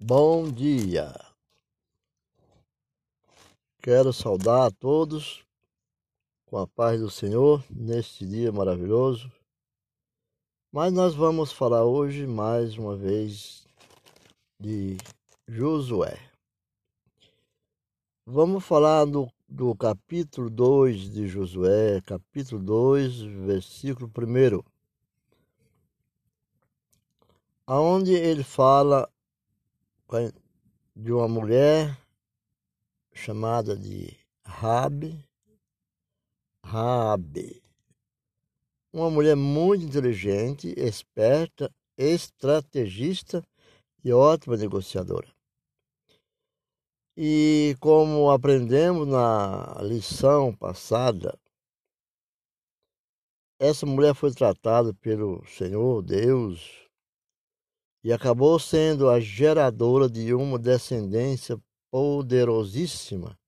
Bom dia. Quero saudar a todos com a paz do Senhor neste dia maravilhoso. Mas nós vamos falar hoje mais uma vez de Josué. Vamos falar do, do capítulo 2 de Josué, capítulo 2, versículo 1. Aonde ele fala de uma mulher chamada de Rabi, Rabi. Uma mulher muito inteligente, esperta, estrategista e ótima negociadora. E como aprendemos na lição passada, essa mulher foi tratada pelo Senhor Deus e acabou sendo a geradora de uma descendência poderosíssima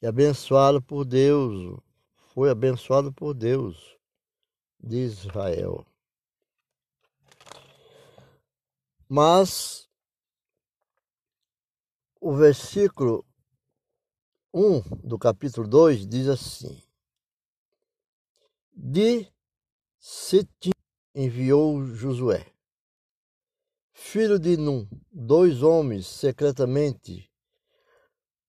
e abençoada por Deus, foi abençoado por Deus de Israel. Mas o versículo 1 do capítulo 2 diz assim: De Sitim enviou Josué filho de Num, dois homens secretamente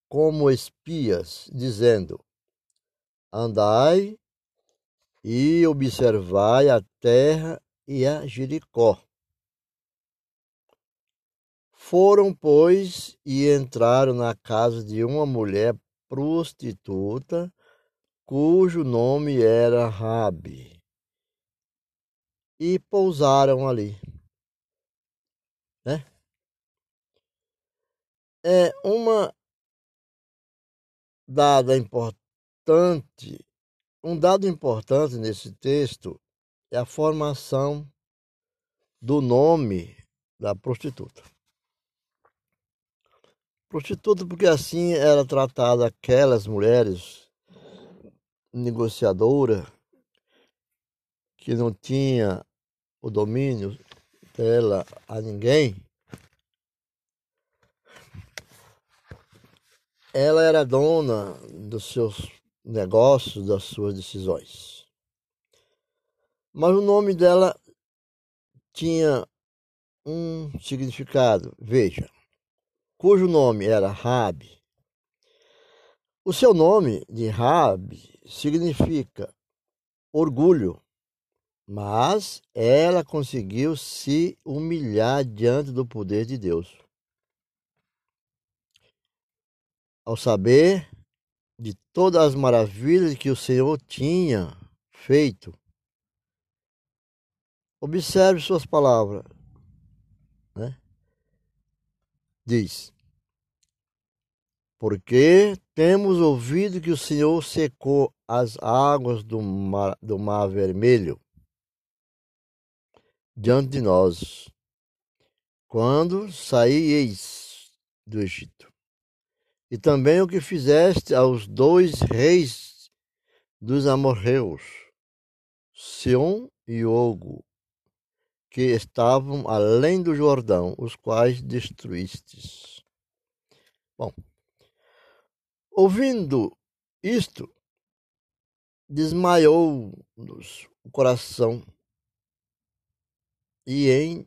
como espias, dizendo: Andai e observai a terra e a Jericó. Foram, pois, e entraram na casa de uma mulher prostituta, cujo nome era Rabi, e pousaram ali né? É uma dada importante, um dado importante nesse texto é a formação do nome da prostituta. Prostituta porque assim era tratada aquelas mulheres negociadoras que não tinha o domínio dela a ninguém, ela era dona dos seus negócios, das suas decisões. Mas o nome dela tinha um significado. Veja, cujo nome era Rabi. O seu nome de Rabi significa orgulho, mas ela conseguiu se humilhar diante do poder de Deus. Ao saber de todas as maravilhas que o Senhor tinha feito, observe suas palavras. Né? Diz: Porque temos ouvido que o Senhor secou as águas do mar, do mar Vermelho diante de nós, quando saíeis do Egito. E também o que fizeste aos dois reis dos amorreus, Sion e Ogo, que estavam além do Jordão, os quais destruístes. Bom, ouvindo isto, desmaiou-nos o coração e em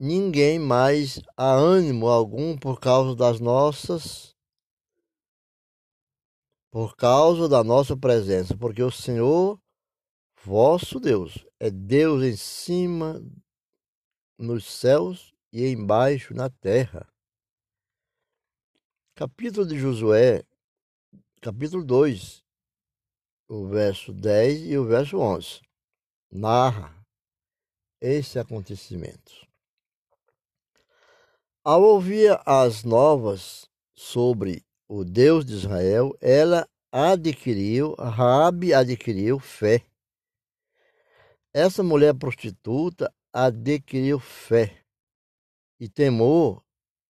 ninguém mais há ânimo algum por causa das nossas por causa da nossa presença, porque o Senhor vosso Deus é Deus em cima nos céus e embaixo na terra. Capítulo de Josué, capítulo 2, o verso 10 e o verso 11. Narra esse acontecimento. Ao ouvir as novas sobre o Deus de Israel, ela adquiriu, Rabi adquiriu fé. Essa mulher prostituta adquiriu fé e temor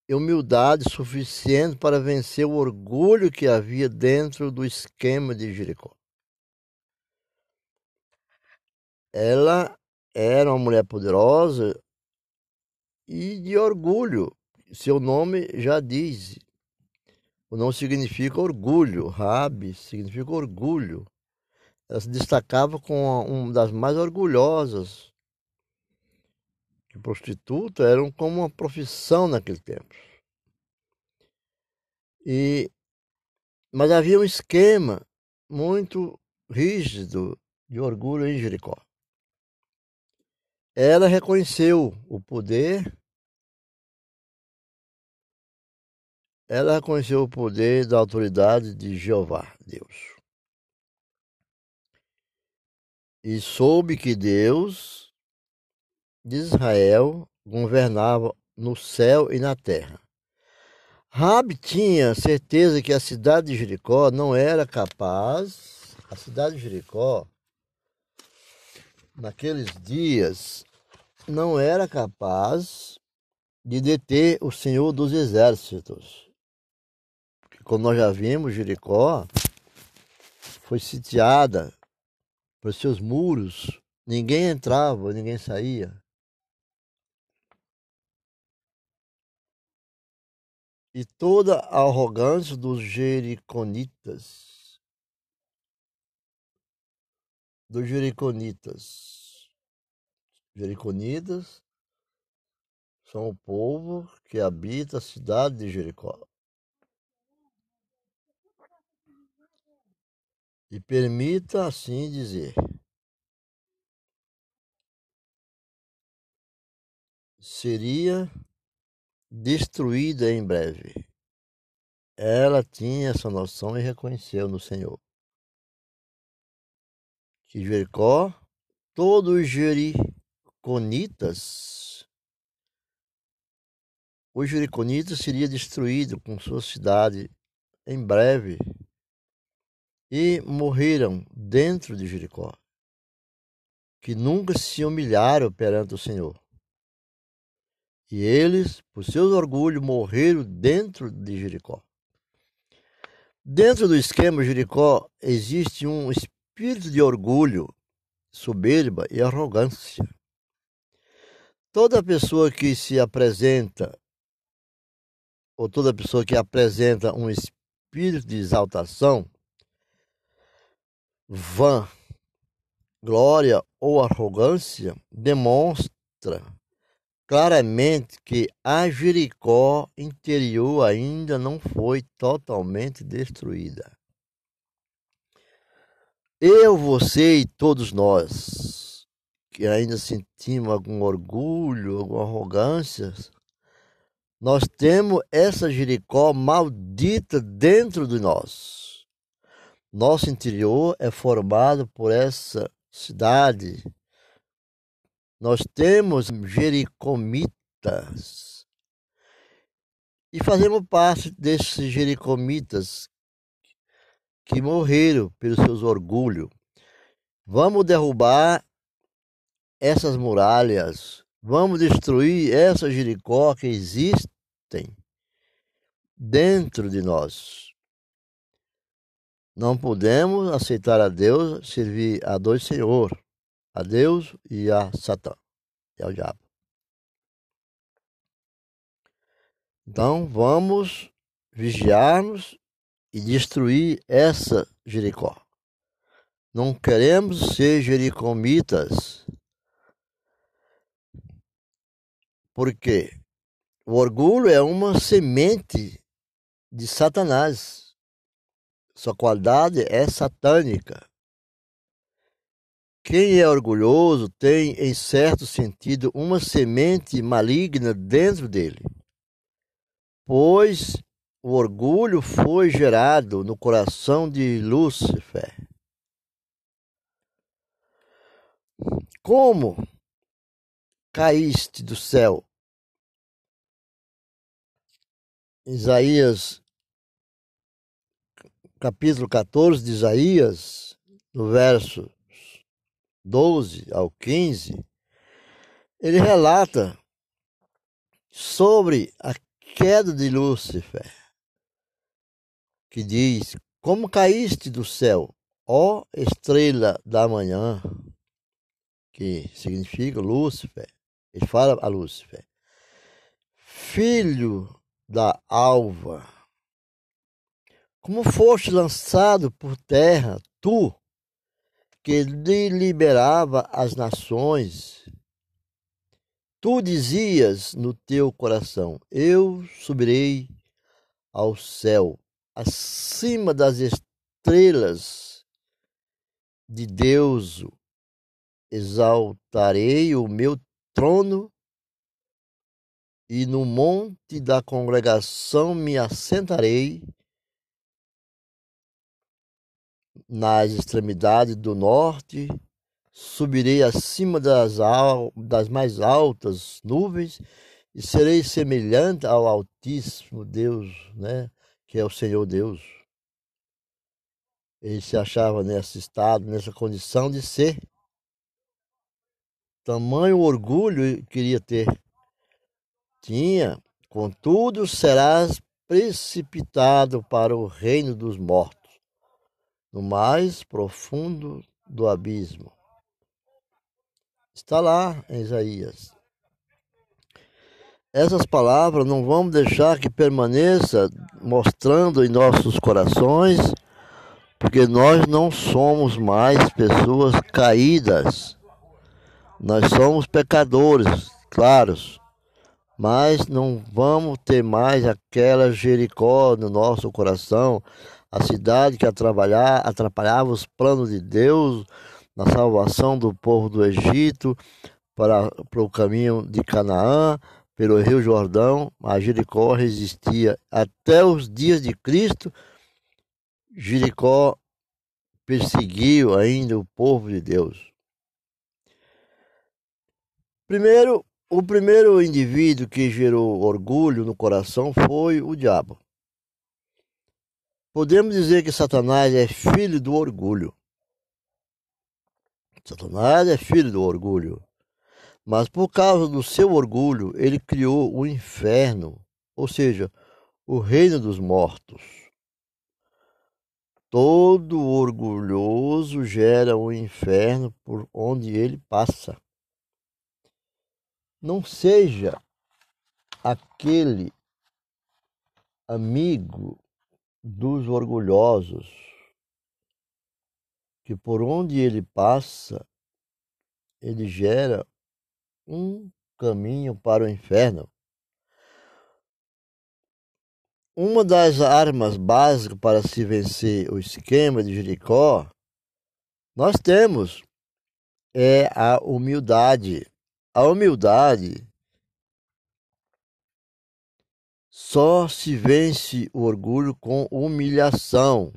e humildade suficiente para vencer o orgulho que havia dentro do esquema de Jericó. Ela era uma mulher poderosa e de orgulho. seu nome já diz. O nome significa orgulho. Rabi significa orgulho. Ela se destacava como uma das mais orgulhosas. Que prostituta eram como uma profissão naquele tempo. E, mas havia um esquema muito rígido de orgulho em Jericó. Ela reconheceu o poder, ela reconheceu o poder da autoridade de Jeová, Deus. E soube que Deus de Israel governava no céu e na terra. Rabi tinha certeza que a cidade de Jericó não era capaz, a cidade de Jericó naqueles dias, não era capaz de deter o Senhor dos Exércitos. Como nós já vimos, Jericó foi sitiada por seus muros, ninguém entrava, ninguém saía. E toda a arrogância dos jericonitas dos Jericonitas. Jericonitas são o povo que habita a cidade de Jericó. E permita assim dizer: seria destruída em breve. Ela tinha essa noção e reconheceu no Senhor. Que Jericó, todos os jericonitas, os jericonitas seria destruído com sua cidade em breve e morreram dentro de Jericó, que nunca se humilharam perante o Senhor. E eles, por seus orgulhos, morreram dentro de Jericó. Dentro do esquema Jericó existe um espírito de orgulho, soberba e arrogância. Toda pessoa que se apresenta, ou toda pessoa que apresenta um espírito de exaltação, vã, glória ou arrogância, demonstra claramente que a Jericó interior ainda não foi totalmente destruída. Eu, você e todos nós que ainda sentimos algum orgulho, alguma arrogância, nós temos essa Jericó maldita dentro de nós. Nosso interior é formado por essa cidade. Nós temos jericomitas. E fazemos parte desses jericomitas que morreram pelos seus orgulhos. Vamos derrubar essas muralhas, vamos destruir essa Jericó que existem dentro de nós. Não podemos aceitar a Deus, servir a dois senhores, a Deus e a Satã, e ao diabo. Então vamos vigiarmos e destruir essa Jericó. Não queremos ser jericomitas, porque o orgulho é uma semente de Satanás. Sua qualidade é satânica. Quem é orgulhoso tem, em certo sentido, uma semente maligna dentro dele, pois o orgulho foi gerado no coração de Lúcifer. Como caíste do céu? Isaías, capítulo 14 de Isaías, no verso 12 ao 15, ele relata sobre a queda de Lúcifer que diz: Como caíste do céu, ó estrela da manhã, que significa Lúcifer. Ele fala a Lúcifer: filho da alva, como foste lançado por terra, tu, que deliberava as nações, tu dizias no teu coração: Eu subirei ao céu, acima das estrelas de Deus, exaltarei o meu trono e no monte da congregação me assentarei nas extremidades do norte, subirei acima das, das mais altas nuvens e serei semelhante ao Altíssimo Deus, né? que é o Senhor Deus. Ele se achava nesse estado, nessa condição de ser. Tamanho orgulho queria ter tinha, contudo, serás precipitado para o reino dos mortos, no mais profundo do abismo. Está lá em Isaías. Essas palavras não vamos deixar que permaneça mostrando em nossos corações, porque nós não somos mais pessoas caídas. Nós somos pecadores, claros mas não vamos ter mais aquela Jericó no nosso coração, a cidade que atrapalhava os planos de Deus na salvação do povo do Egito para, para o caminho de Canaã, pelo Rio Jordão. A Jericó resistia até os dias de Cristo. Jericó perseguiu ainda o povo de Deus. Primeiro, o primeiro indivíduo que gerou orgulho no coração foi o diabo. Podemos dizer que Satanás é filho do orgulho. Satanás é filho do orgulho. Mas por causa do seu orgulho, ele criou o inferno, ou seja, o reino dos mortos. Todo orgulhoso gera o um inferno por onde ele passa não seja aquele amigo dos orgulhosos que por onde ele passa, ele gera um caminho para o inferno. Uma das armas básicas para se vencer o esquema de Jericó, nós temos é a humildade. A humildade só se vence o orgulho com humilhação.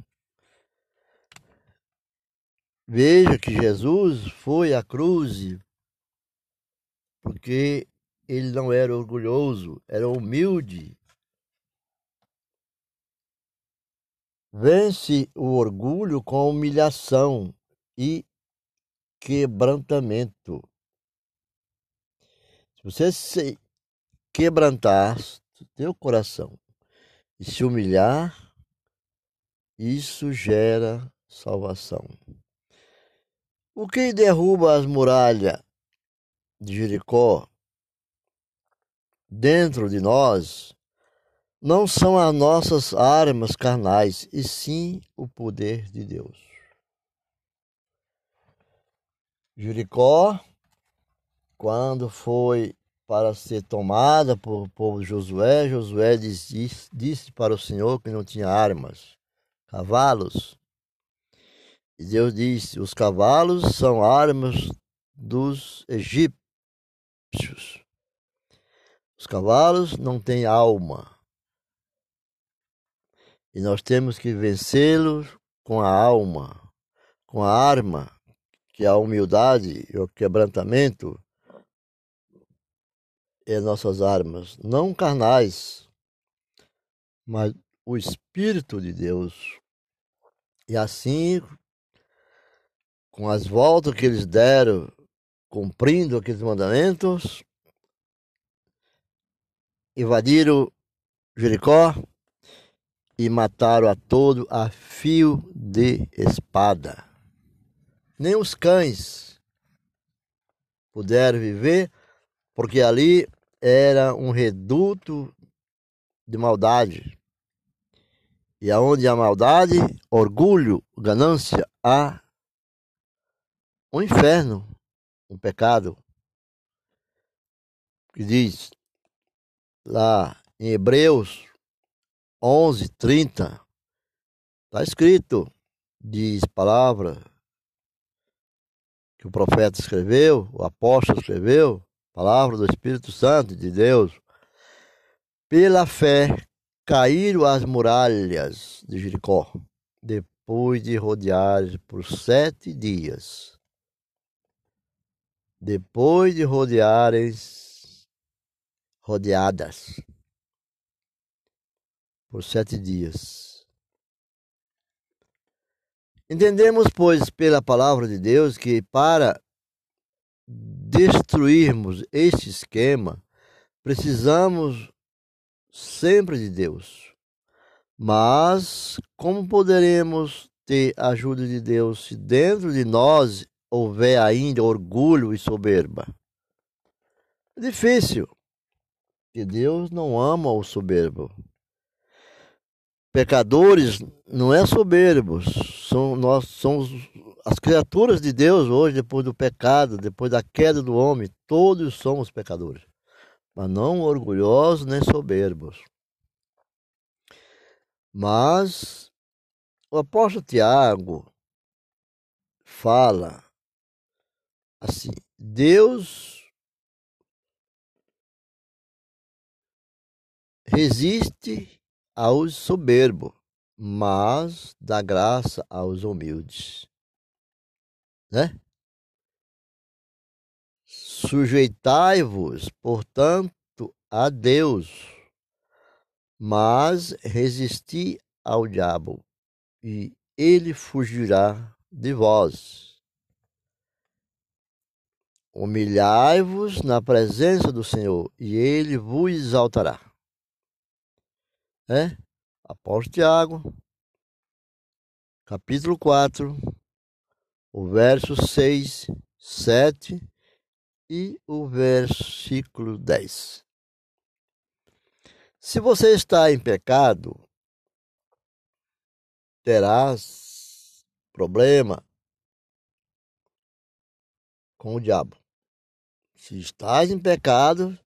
Veja que Jesus foi à cruz porque ele não era orgulhoso, era humilde. Vence o orgulho com humilhação e quebrantamento você se quebrantar teu coração e se humilhar, isso gera salvação. O que derruba as muralhas de Jericó dentro de nós não são as nossas armas carnais, e sim o poder de Deus. Jericó quando foi para ser tomada por povo de Josué, Josué disse, disse para o Senhor que não tinha armas, cavalos. E Deus disse: os cavalos são armas dos egípcios. Os cavalos não têm alma. E nós temos que vencê-los com a alma, com a arma, que é a humildade e o quebrantamento é nossas armas, não carnais, mas o Espírito de Deus. E assim, com as voltas que eles deram, cumprindo aqueles mandamentos, invadiram Jericó e mataram a todo a fio de espada. Nem os cães puderam viver, porque ali era um reduto de maldade. E aonde há maldade, orgulho, ganância, há um inferno, um pecado. Que diz lá em Hebreus 11, 30, está escrito, diz palavra que o profeta escreveu, o apóstolo escreveu, palavra do Espírito Santo de Deus. Pela fé caíram as muralhas de Jericó, depois de rodear por sete dias. Depois de rodearem rodeadas por sete dias. Entendemos, pois, pela palavra de Deus, que para destruirmos este esquema, precisamos sempre de Deus. Mas como poderemos ter a ajuda de Deus se dentro de nós houver ainda orgulho e soberba? É difícil, que Deus não ama o soberbo. Pecadores não é soberbos, são nós somos as criaturas de Deus hoje depois do pecado, depois da queda do homem, todos somos pecadores mas não orgulhosos nem soberbos. Mas o apóstolo Tiago fala assim: Deus resiste aos soberbos, mas dá graça aos humildes. Né? Sujeitai-vos, portanto, a Deus, mas resisti ao diabo, e ele fugirá de vós. Humilhai-vos na presença do Senhor, e ele vos exaltará. É? Apóstolo Tiago, capítulo 4, o verso 6, 7 e o versículo 10. Se você está em pecado, terás problema com o diabo. Se estás em pecado,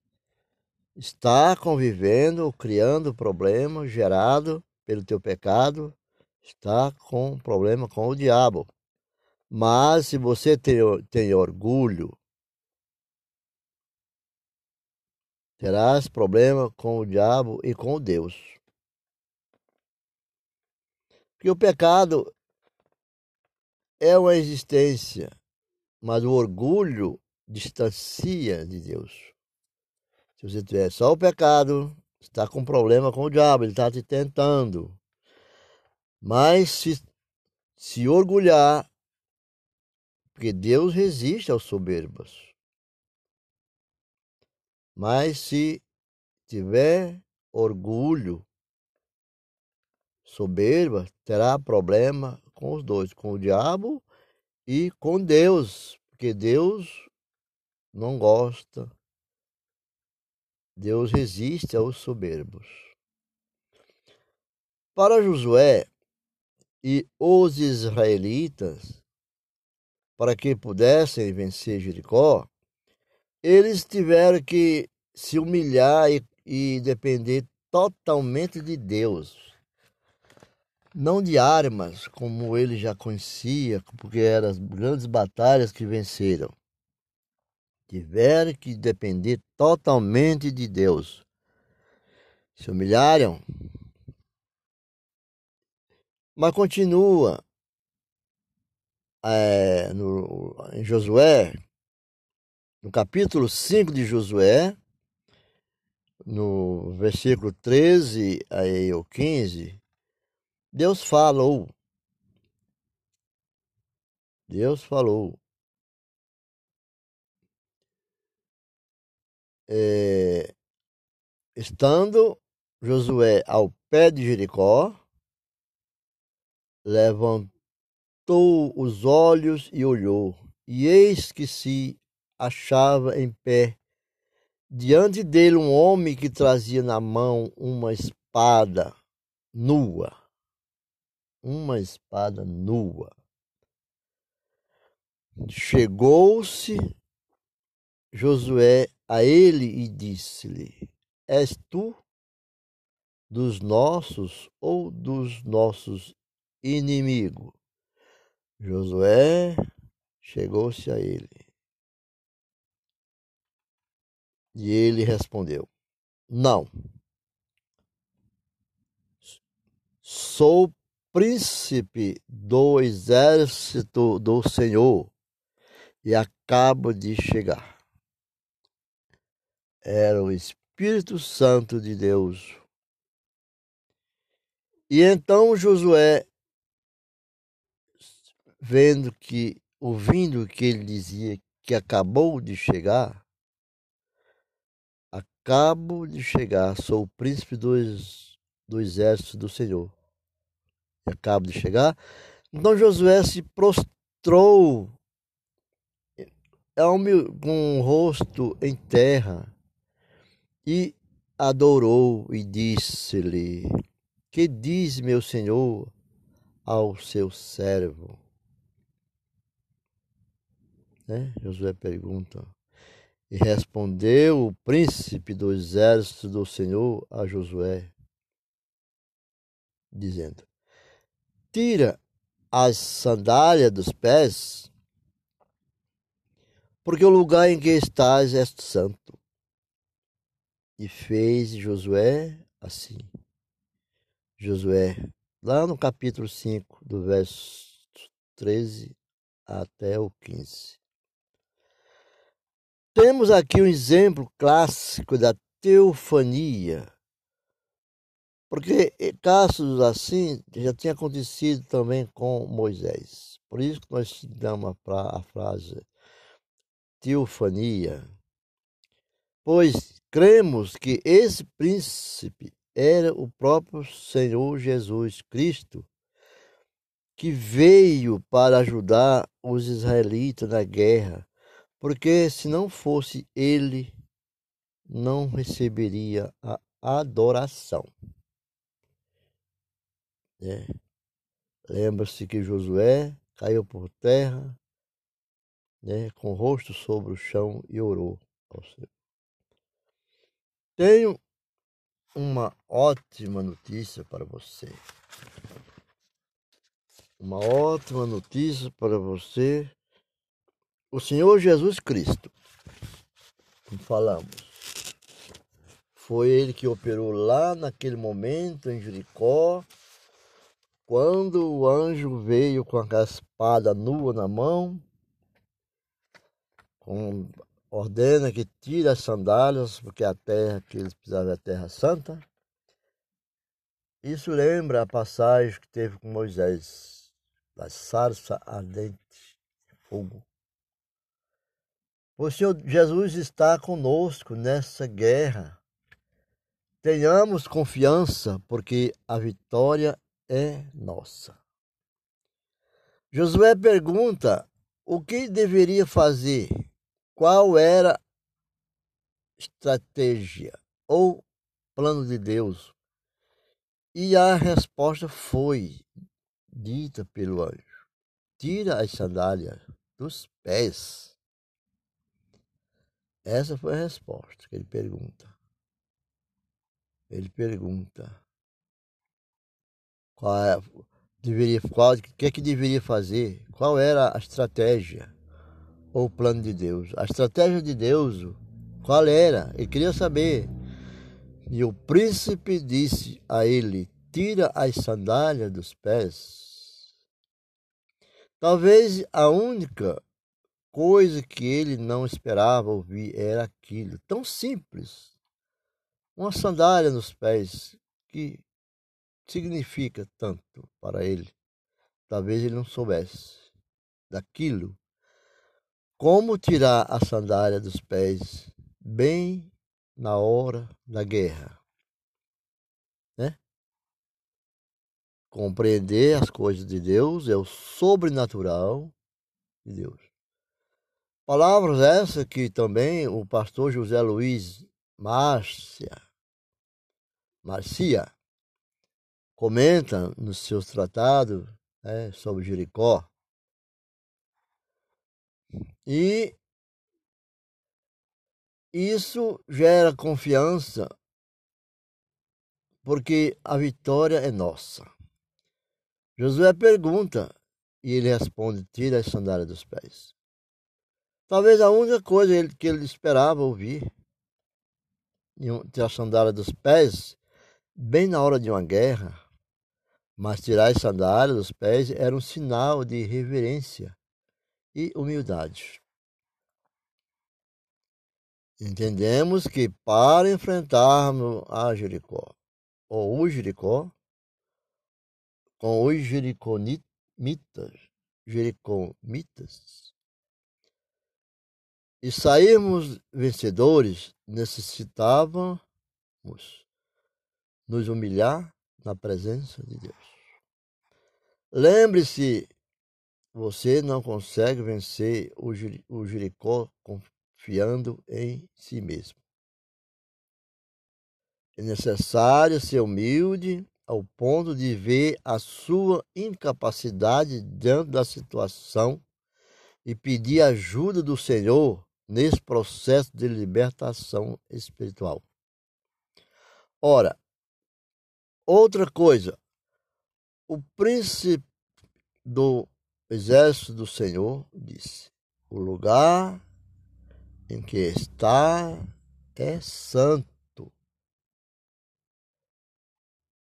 está convivendo, criando problema gerado pelo teu pecado, está com problema com o diabo. Mas se você tem, tem orgulho, terás problema com o diabo e com Deus. Porque o pecado é uma existência, mas o orgulho distancia de Deus. Se você tiver só o pecado, está com problema com o diabo, ele está te tentando. Mas se, se orgulhar, porque Deus resiste aos soberbos. Mas se tiver orgulho, soberba, terá problema com os dois, com o diabo e com Deus, porque Deus não gosta. Deus resiste aos soberbos. Para Josué e os israelitas, para que pudessem vencer Jericó, eles tiveram que se humilhar e, e depender totalmente de Deus. Não de armas, como ele já conhecia, porque eram as grandes batalhas que venceram. Tiveram que depender totalmente de Deus. Se humilharam. Mas continua é, no, em Josué, no capítulo 5 de Josué, no versículo 13 aí, ou 15, Deus falou. Deus falou. É, estando Josué ao pé de Jericó, levantou os olhos e olhou, e eis que se achava em pé diante dele um homem que trazia na mão uma espada nua. Uma espada nua. Chegou-se Josué a ele e disse-lhe: És tu dos nossos ou dos nossos inimigos? Josué chegou-se a ele. E ele respondeu: Não. Sou príncipe do exército do Senhor e acabo de chegar. Era o Espírito Santo de Deus. E então Josué, vendo que, ouvindo que ele dizia que acabou de chegar, acabo de chegar, sou o príncipe dos, do exército do Senhor. acabo de chegar. Então Josué se prostrou com o rosto em terra e adorou e disse-lhe: Que diz meu senhor ao seu servo? Né? Josué pergunta. E respondeu o príncipe do exército do Senhor a Josué, dizendo: Tira as sandálias dos pés porque o lugar em que estás é santo. E fez Josué assim. Josué, lá no capítulo 5, do verso 13 até o 15. Temos aqui um exemplo clássico da teofania, porque casos assim já tinha acontecido também com Moisés. Por isso que nós damos a frase teofania, pois cremos que esse príncipe era o próprio Senhor Jesus Cristo, que veio para ajudar os israelitas na guerra, porque se não fosse ele, não receberia a adoração. É. Lembra-se que Josué caiu por terra né, com o rosto sobre o chão e orou ao Senhor. Tenho uma ótima notícia para você. Uma ótima notícia para você. O Senhor Jesus Cristo, como falamos, foi ele que operou lá naquele momento em Jericó, quando o anjo veio com a espada nua na mão um, ordena que tire as sandálias, porque a terra que eles precisavam é terra santa. Isso lembra a passagem que teve com Moisés, da sarça ardente de fogo. O Senhor Jesus está conosco nessa guerra. Tenhamos confiança, porque a vitória é nossa. Josué pergunta o que deveria fazer qual era a estratégia ou plano de Deus. E a resposta foi dita pelo anjo: tira as sandálias dos pés. Essa foi a resposta que ele pergunta. Ele pergunta qual é, deveria, qual, o que é que deveria fazer, qual era a estratégia ou o plano de Deus. A estratégia de Deus, qual era? Ele queria saber. E o príncipe disse a ele: Tira as sandálias dos pés. Talvez a única coisa que ele não esperava ouvir era aquilo, tão simples. Uma sandália nos pés que significa tanto para ele. Talvez ele não soubesse daquilo como tirar a sandália dos pés bem na hora da guerra. Né? Compreender as coisas de Deus é o sobrenatural de Deus. Palavras essas que também o pastor José Luiz Márcia, Marcia comenta nos seus tratados né, sobre Jericó. E isso gera confiança, porque a vitória é nossa. Josué pergunta e ele responde: tira as sandálias dos pés. Talvez a única coisa que ele esperava ouvir, tirar a sandália dos pés, bem na hora de uma guerra, mas tirar as sandálias dos pés era um sinal de reverência e humildade. Entendemos que para enfrentarmos a Jericó, ou o Jericó, com os jericonitas, jericomitas, e sairmos vencedores, necessitávamos nos humilhar na presença de Deus. Lembre-se, você não consegue vencer o Jericó confiando em si mesmo. É necessário ser humilde ao ponto de ver a sua incapacidade diante da situação e pedir ajuda do Senhor nesse processo de libertação espiritual. Ora, outra coisa, o príncipe do exército do Senhor disse: O lugar em que está é santo.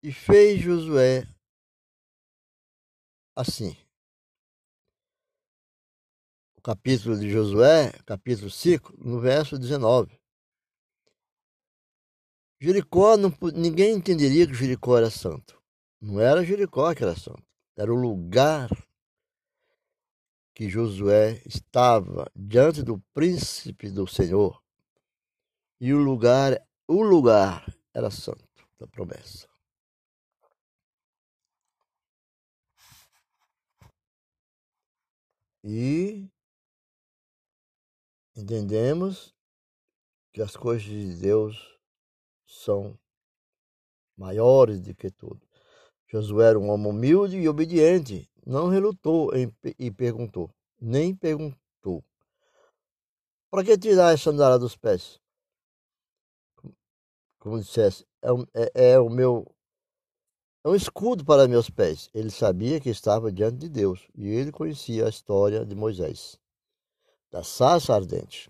E fez Josué assim. Capítulo de Josué, capítulo 5, no verso 19. Jericó, não, ninguém entenderia que Jericó era santo. Não era Jericó que era santo, era o lugar que Josué estava diante do príncipe do Senhor. E o lugar, o lugar era santo da promessa. E entendemos que as coisas de Deus são maiores do que tudo. Josué era um homem humilde e obediente, não relutou em, e perguntou, nem perguntou. Para que tirar a sandália dos pés? Como dissesse, é, é, é o meu é um escudo para meus pés. Ele sabia que estava diante de Deus e ele conhecia a história de Moisés, da sarça ardente.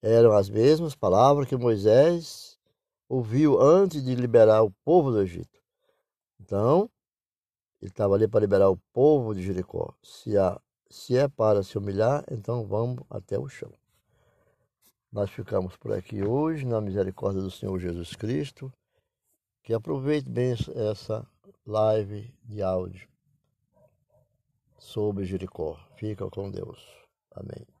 Eram as mesmas palavras que Moisés ouviu antes de liberar o povo do Egito. Então, ele estava ali para liberar o povo de Jericó. Se, há, se é para se humilhar, então vamos até o chão. Nós ficamos por aqui hoje, na misericórdia do Senhor Jesus Cristo. Que aproveite bem essa live de áudio sobre Jericó. Fica com Deus. Amém.